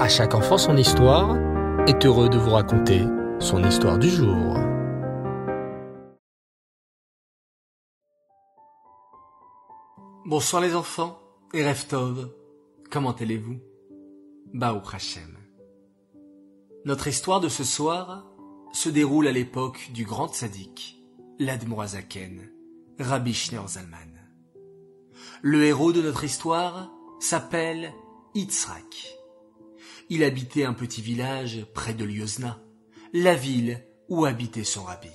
À chaque enfant son histoire est heureux de vous raconter son histoire du jour. Bonsoir les enfants et Reftov, comment allez-vous? Baou Hashem. Notre histoire de ce soir se déroule à l'époque du grand tzaddik, l'Admorazaken, Rabbi Schneur Zalman. Le héros de notre histoire s'appelle Yitzhak. Il habitait un petit village près de Liozna, la ville où habitait son rabbi.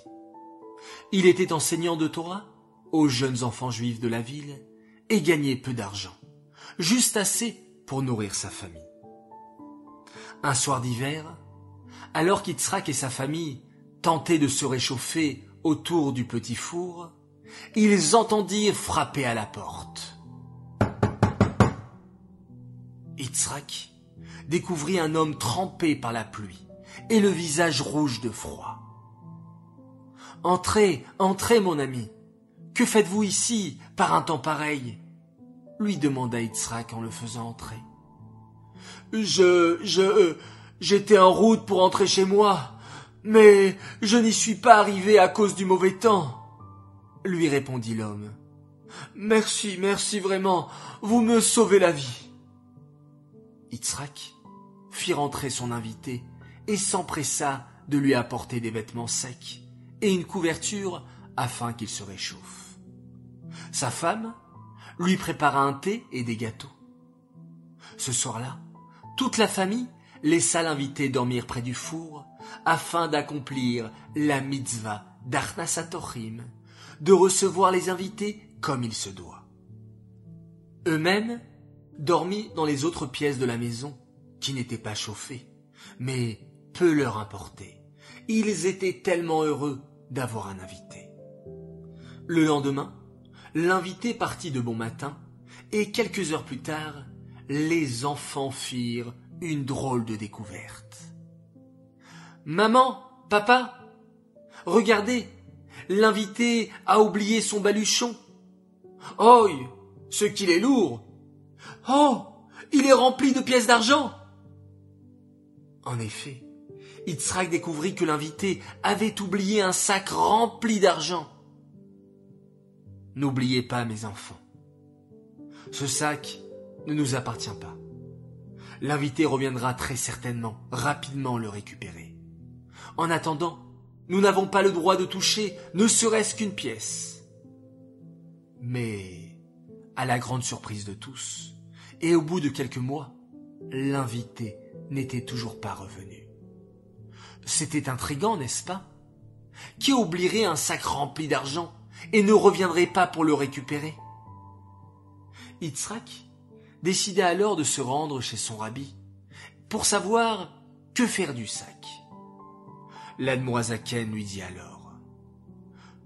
Il était enseignant de Torah aux jeunes enfants juifs de la ville et gagnait peu d'argent, juste assez pour nourrir sa famille. Un soir d'hiver, alors qu'Yitzhak et sa famille tentaient de se réchauffer autour du petit four, ils entendirent frapper à la porte. Découvrit un homme trempé par la pluie et le visage rouge de froid. Entrez, entrez, mon ami. Que faites-vous ici par un temps pareil? lui demanda Yitzhak en le faisant entrer. Je, je, j'étais en route pour entrer chez moi, mais je n'y suis pas arrivé à cause du mauvais temps, lui répondit l'homme. Merci, merci vraiment, vous me sauvez la vie. Yitzhak fit rentrer son invité et s'empressa de lui apporter des vêtements secs et une couverture afin qu'il se réchauffe. Sa femme lui prépara un thé et des gâteaux. Ce soir-là, toute la famille laissa l'invité dormir près du four afin d'accomplir la mitzvah d'Arnasatochim, de recevoir les invités comme il se doit. Eux-mêmes dormirent dans les autres pièces de la maison qui n'étaient pas chauffées, mais peu leur importait. Ils étaient tellement heureux d'avoir un invité. Le lendemain, l'invité partit de bon matin, et quelques heures plus tard, les enfants firent une drôle de découverte. Maman, papa, regardez, l'invité a oublié son baluchon. Oh, ce qu'il est lourd. Oh, il est rempli de pièces d'argent. En effet, Yitzhak découvrit que l'invité avait oublié un sac rempli d'argent. N'oubliez pas, mes enfants, ce sac ne nous appartient pas. L'invité reviendra très certainement, rapidement le récupérer. En attendant, nous n'avons pas le droit de toucher ne serait-ce qu'une pièce. Mais, à la grande surprise de tous, et au bout de quelques mois, l'invité n'était toujours pas revenu. C'était intrigant, n'est-ce pas? Qui oublierait un sac rempli d'argent et ne reviendrait pas pour le récupérer? Yitzhak décida alors de se rendre chez son rabbi pour savoir que faire du sac. L'admoisaken lui dit alors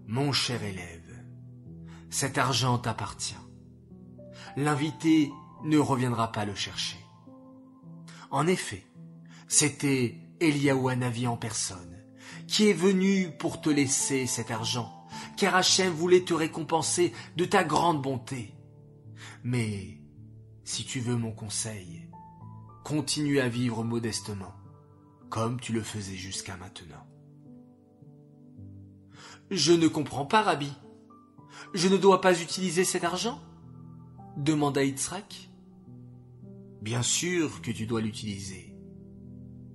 Mon cher élève, cet argent t'appartient. L'invité ne reviendra pas le chercher. En effet, c'était Eliaou Hanavi en personne qui est venu pour te laisser cet argent, car Hachem voulait te récompenser de ta grande bonté. Mais si tu veux mon conseil, continue à vivre modestement, comme tu le faisais jusqu'à maintenant. Je ne comprends pas, Rabbi. Je ne dois pas utiliser cet argent? demanda Yitzhak. Bien sûr que tu dois l'utiliser,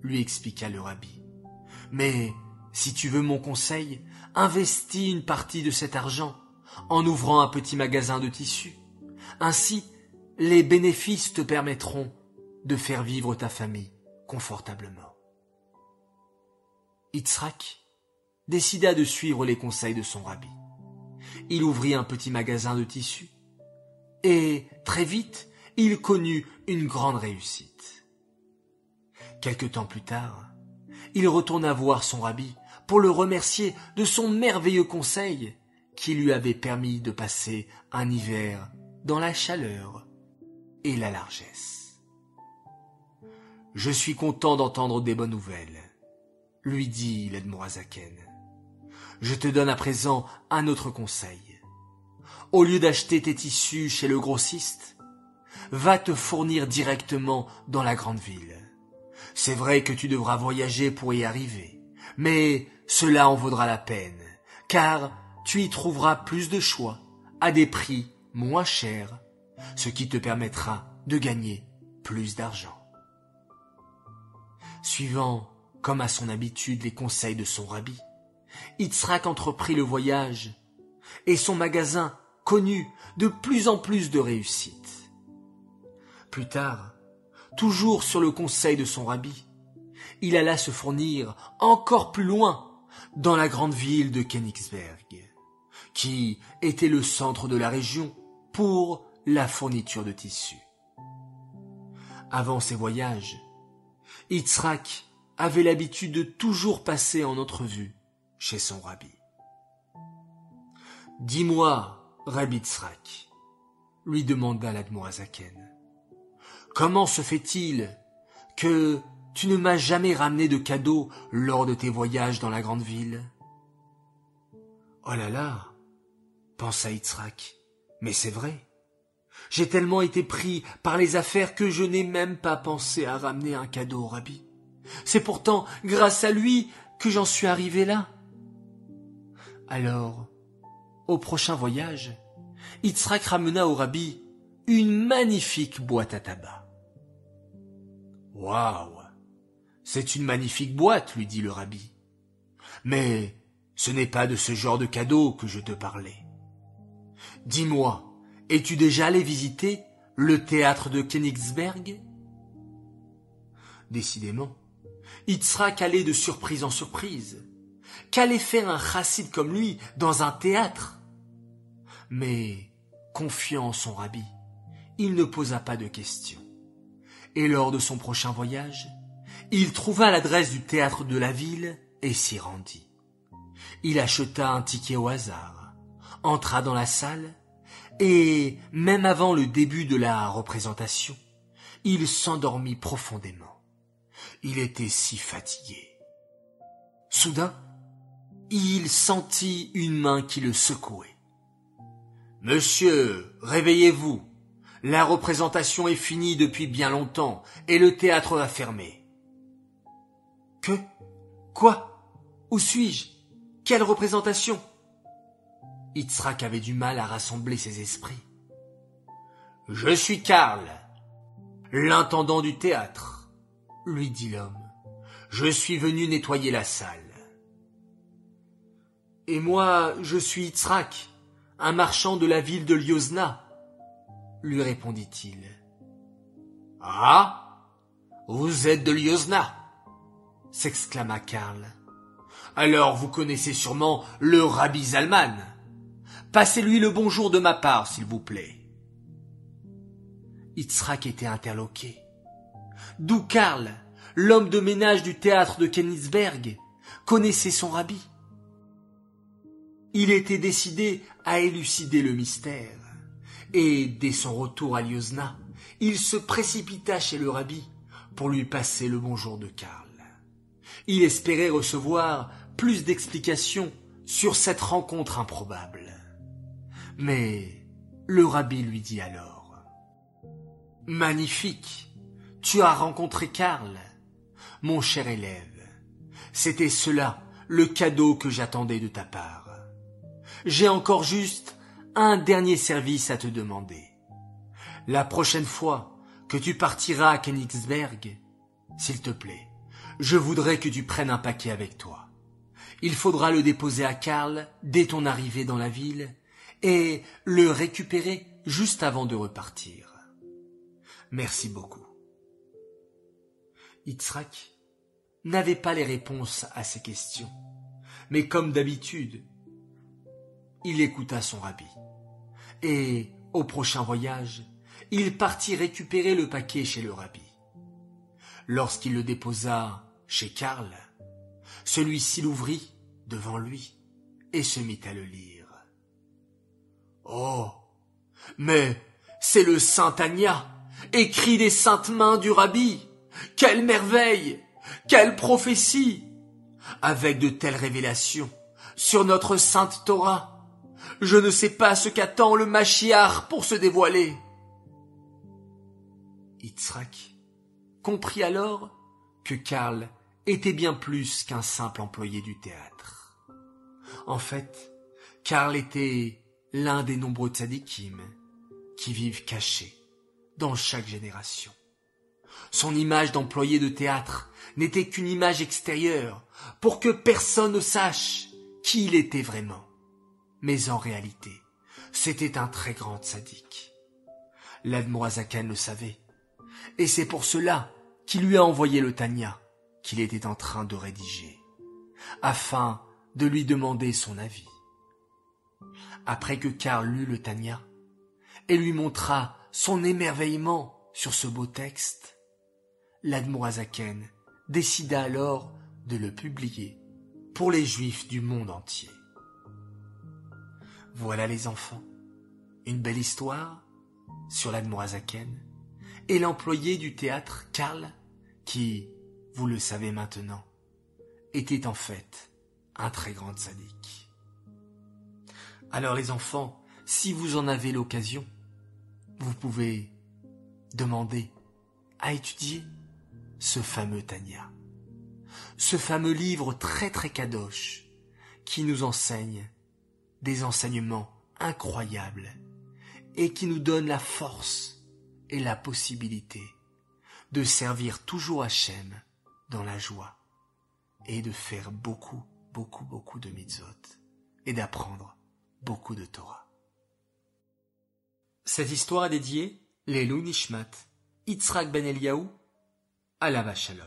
lui expliqua le rabbi. Mais si tu veux mon conseil, investis une partie de cet argent en ouvrant un petit magasin de tissus. Ainsi, les bénéfices te permettront de faire vivre ta famille confortablement. Yitzhak décida de suivre les conseils de son rabbi. Il ouvrit un petit magasin de tissus et très vite il connut une grande réussite. Quelque temps plus tard, il retourna voir son rabbi pour le remercier de son merveilleux conseil qui lui avait permis de passer un hiver dans la chaleur et la largesse. Je suis content d'entendre des bonnes nouvelles, lui dit l'Edmorazaken. Je te donne à présent un autre conseil. Au lieu d'acheter tes tissus chez le grossiste, va te fournir directement dans la grande ville. C'est vrai que tu devras voyager pour y arriver, mais cela en vaudra la peine, car tu y trouveras plus de choix, à des prix moins chers, ce qui te permettra de gagner plus d'argent. Suivant, comme à son habitude, les conseils de son rabbi, Yitzhak entreprit le voyage, et son magasin connut de plus en plus de réussite. Plus tard, toujours sur le conseil de son rabbi, il alla se fournir encore plus loin dans la grande ville de Königsberg, qui était le centre de la région pour la fourniture de tissus. Avant ses voyages, Yitzhak avait l'habitude de toujours passer en entrevue chez son rabbi. Dis-moi, Rabbi Yitzhak, lui demanda l'Admorazaken, comment se fait-il que tu ne m'as jamais ramené de cadeaux lors de tes voyages dans la grande ville? Oh là là, pensa Yitzhak, mais c'est vrai. J'ai tellement été pris par les affaires que je n'ai même pas pensé à ramener un cadeau au rabbi. C'est pourtant grâce à lui que j'en suis arrivé là. Alors, au prochain voyage, Yitzhak ramena au rabbi une magnifique boîte à tabac. Waouh c'est une magnifique boîte, lui dit le rabbi. Mais ce n'est pas de ce genre de cadeau que je te parlais. Dis-moi, es-tu déjà allé visiter le théâtre de Königsberg? Décidément, Yitzhak allait de surprise en surprise. Qu'allait faire un chassid comme lui dans un théâtre Mais, confiant en son rabbi, il ne posa pas de questions. Et lors de son prochain voyage, il trouva l'adresse du théâtre de la ville et s'y rendit. Il acheta un ticket au hasard, entra dans la salle, et, même avant le début de la représentation, il s'endormit profondément. Il était si fatigué. Soudain, il sentit une main qui le secouait. Monsieur, réveillez-vous. La représentation est finie depuis bien longtemps et le théâtre va fermer. Que? Quoi? Où suis-je? Quelle représentation? Yitzhak avait du mal à rassembler ses esprits. Je suis Karl, l'intendant du théâtre, lui dit l'homme. Je suis venu nettoyer la salle. Et moi, je suis Yitzhak, un marchand de la ville de Liozna, lui répondit-il. Ah Vous êtes de Liozna s'exclama Karl. Alors vous connaissez sûrement le rabbi Zalman. Passez-lui le bonjour de ma part, s'il vous plaît. Yitzhak était interloqué. D'où Karl, l'homme de ménage du théâtre de Königsberg, connaissait son rabbi. Il était décidé à élucider le mystère, et dès son retour à Liozna, il se précipita chez le rabbi pour lui passer le bonjour de Karl. Il espérait recevoir plus d'explications sur cette rencontre improbable. Mais le rabbi lui dit alors Magnifique, tu as rencontré Karl, mon cher élève. C'était cela le cadeau que j'attendais de ta part. J'ai encore juste un dernier service à te demander. La prochaine fois que tu partiras à Königsberg, s'il te plaît, je voudrais que tu prennes un paquet avec toi. Il faudra le déposer à Karl dès ton arrivée dans la ville et le récupérer juste avant de repartir. Merci beaucoup. Yitzhak n'avait pas les réponses à ces questions, mais comme d'habitude, il écouta son rabbi. Et, au prochain voyage, il partit récupérer le paquet chez le rabbi. Lorsqu'il le déposa chez Karl, celui-ci l'ouvrit devant lui et se mit à le lire. Oh. Mais c'est le Saint Agna, écrit des saintes mains du rabbi. Quelle merveille. Quelle prophétie. Avec de telles révélations sur notre sainte Torah. Je ne sais pas ce qu'attend le Machiar pour se dévoiler. Yitzhak comprit alors que Karl était bien plus qu'un simple employé du théâtre. En fait, Karl était l'un des nombreux tzadikim qui vivent cachés dans chaque génération. Son image d'employé de théâtre n'était qu'une image extérieure pour que personne ne sache qui il était vraiment. Mais en réalité, c'était un très grand sadique. L'Admorazakan le savait, et c'est pour cela qu'il lui a envoyé le Tanya qu'il était en train de rédiger, afin de lui demander son avis. Après que Karl lut le Tanya et lui montra son émerveillement sur ce beau texte, l'Admorazaken décida alors de le publier pour les Juifs du monde entier. Voilà les enfants, une belle histoire sur l'Admorazaken et l'employé du théâtre Karl qui, vous le savez maintenant, était en fait un très grand sadique. Alors les enfants, si vous en avez l'occasion, vous pouvez demander à étudier ce fameux Tanya, ce fameux livre très très kadosh qui nous enseigne des enseignements incroyables et qui nous donne la force et la possibilité de servir toujours Hachem dans la joie et de faire beaucoup, beaucoup, beaucoup de mitzvot et d'apprendre beaucoup de Torah. Cette histoire est dédiée Lelou Nishmat, Yitzhak Ben Eliaou, Alava Shalom.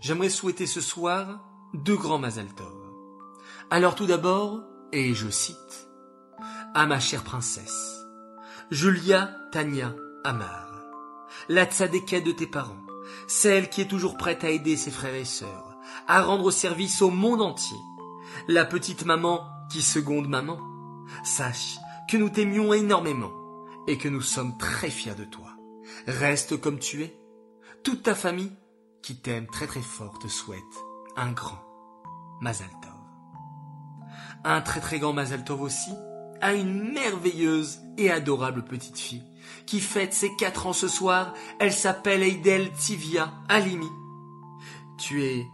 J'aimerais souhaiter ce soir deux grands Mazal. Alors tout d'abord, et je cite, à ma chère princesse, Julia Tania Amar, la tzadékette de tes parents, celle qui est toujours prête à aider ses frères et sœurs, à rendre service au monde entier, la petite maman qui seconde maman. Sache que nous t'aimions énormément et que nous sommes très fiers de toi. Reste comme tu es. Toute ta famille qui t'aime très très fort te souhaite un grand Mazal Un très très grand Mazal Tov aussi à une merveilleuse et adorable petite fille qui fête ses quatre ans ce soir. Elle s'appelle Eidel Tivia Alimi. Tu es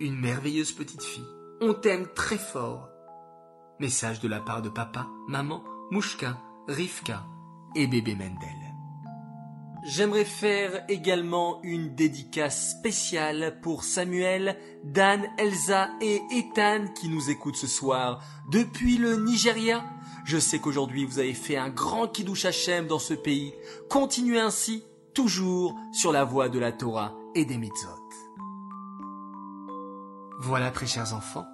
une merveilleuse petite fille. On t'aime très fort. Message de la part de papa, maman, Mouchka, Rivka et bébé Mendel. J'aimerais faire également une dédicace spéciale pour Samuel, Dan, Elsa et Ethan qui nous écoutent ce soir depuis le Nigeria. Je sais qu'aujourd'hui vous avez fait un grand kiddush Hashem dans ce pays. Continuez ainsi, toujours sur la voie de la Torah et des mitzvot. Voilà très chers enfants,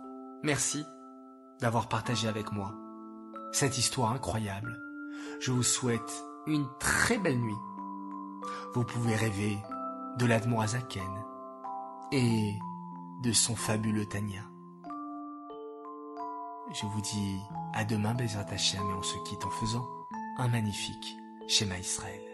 merci d'avoir partagé avec moi cette histoire incroyable. Je vous souhaite une très belle nuit. Vous pouvez rêver de l'Admorazaken et de son fabuleux Tania. Je vous dis à demain, Bezrat Hashem, et on se quitte en faisant un magnifique schéma Israël.